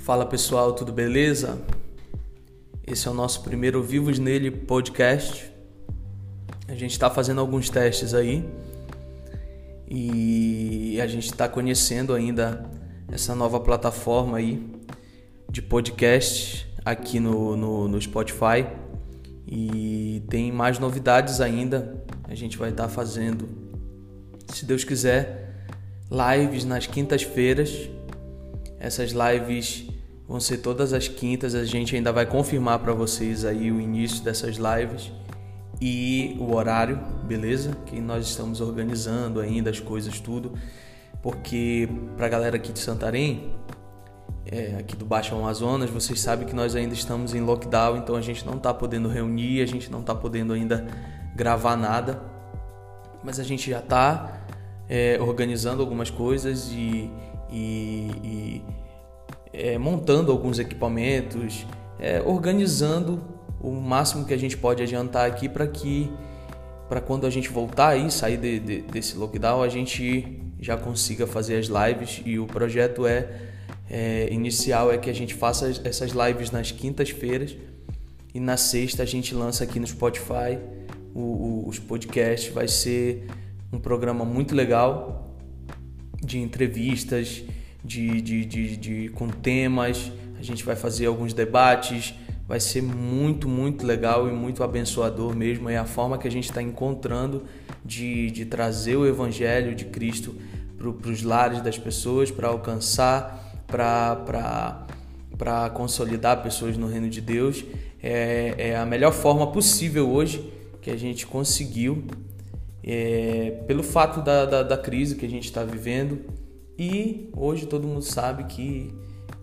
Fala pessoal, tudo beleza? Esse é o nosso primeiro Vivos Nele podcast. A gente está fazendo alguns testes aí e a gente está conhecendo ainda essa nova plataforma aí de podcast aqui no, no, no Spotify e tem mais novidades ainda. A gente vai estar tá fazendo, se Deus quiser, lives nas quintas-feiras. Essas lives vão ser todas as quintas. A gente ainda vai confirmar para vocês aí o início dessas lives e o horário, beleza? Que nós estamos organizando ainda as coisas tudo, porque para a galera aqui de Santarém, é, aqui do Baixo Amazonas, vocês sabem que nós ainda estamos em lockdown, então a gente não está podendo reunir, a gente não está podendo ainda gravar nada, mas a gente já está é, organizando algumas coisas e, e, e é, montando alguns equipamentos, é, organizando o máximo que a gente pode adiantar aqui para que para quando a gente voltar aí sair de, de, desse lockdown a gente já consiga fazer as lives. E o projeto é, é inicial é que a gente faça essas lives nas quintas-feiras e na sexta a gente lança aqui no Spotify. O, o, os podcasts vai ser um programa muito legal de entrevistas de, de, de, de, com temas, a gente vai fazer alguns debates, vai ser muito, muito legal e muito abençoador mesmo. É a forma que a gente está encontrando de, de trazer o Evangelho de Cristo para os lares das pessoas, para alcançar, para consolidar pessoas no reino de Deus. É, é a melhor forma possível hoje que a gente conseguiu, é, pelo fato da, da, da crise que a gente está vivendo e hoje todo mundo sabe que,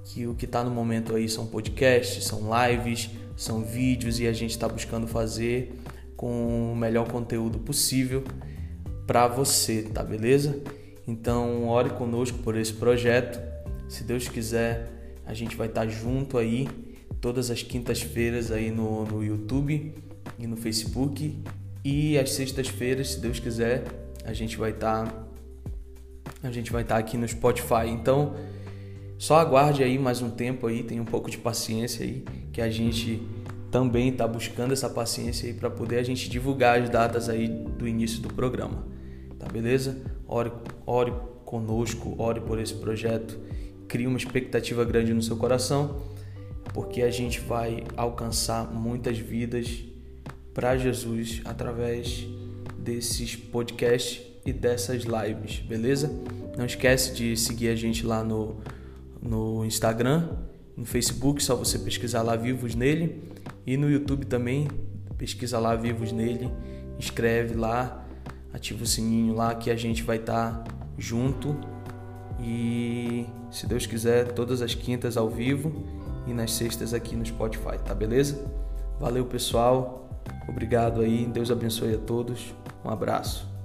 que o que está no momento aí são podcasts, são lives, são vídeos e a gente está buscando fazer com o melhor conteúdo possível para você, tá beleza? Então ore conosco por esse projeto. Se Deus quiser, a gente vai estar tá junto aí todas as quintas-feiras aí no, no YouTube e no Facebook. E às sextas-feiras, se Deus quiser, a gente vai estar tá a gente vai estar aqui no Spotify. Então, só aguarde aí mais um tempo aí, tenha um pouco de paciência aí, que a gente também está buscando essa paciência aí para poder a gente divulgar as datas aí do início do programa. Tá beleza? Ore, ore conosco, ore por esse projeto, crie uma expectativa grande no seu coração, porque a gente vai alcançar muitas vidas para Jesus através desses podcasts e dessas lives, beleza? Não esquece de seguir a gente lá no, no Instagram, no Facebook, só você pesquisar lá Vivos Nele e no YouTube também, pesquisa lá Vivos Nele, inscreve lá, ativa o sininho lá que a gente vai estar tá junto e se Deus quiser todas as quintas ao vivo e nas sextas aqui no Spotify, tá beleza? Valeu pessoal, obrigado aí, Deus abençoe a todos, um abraço.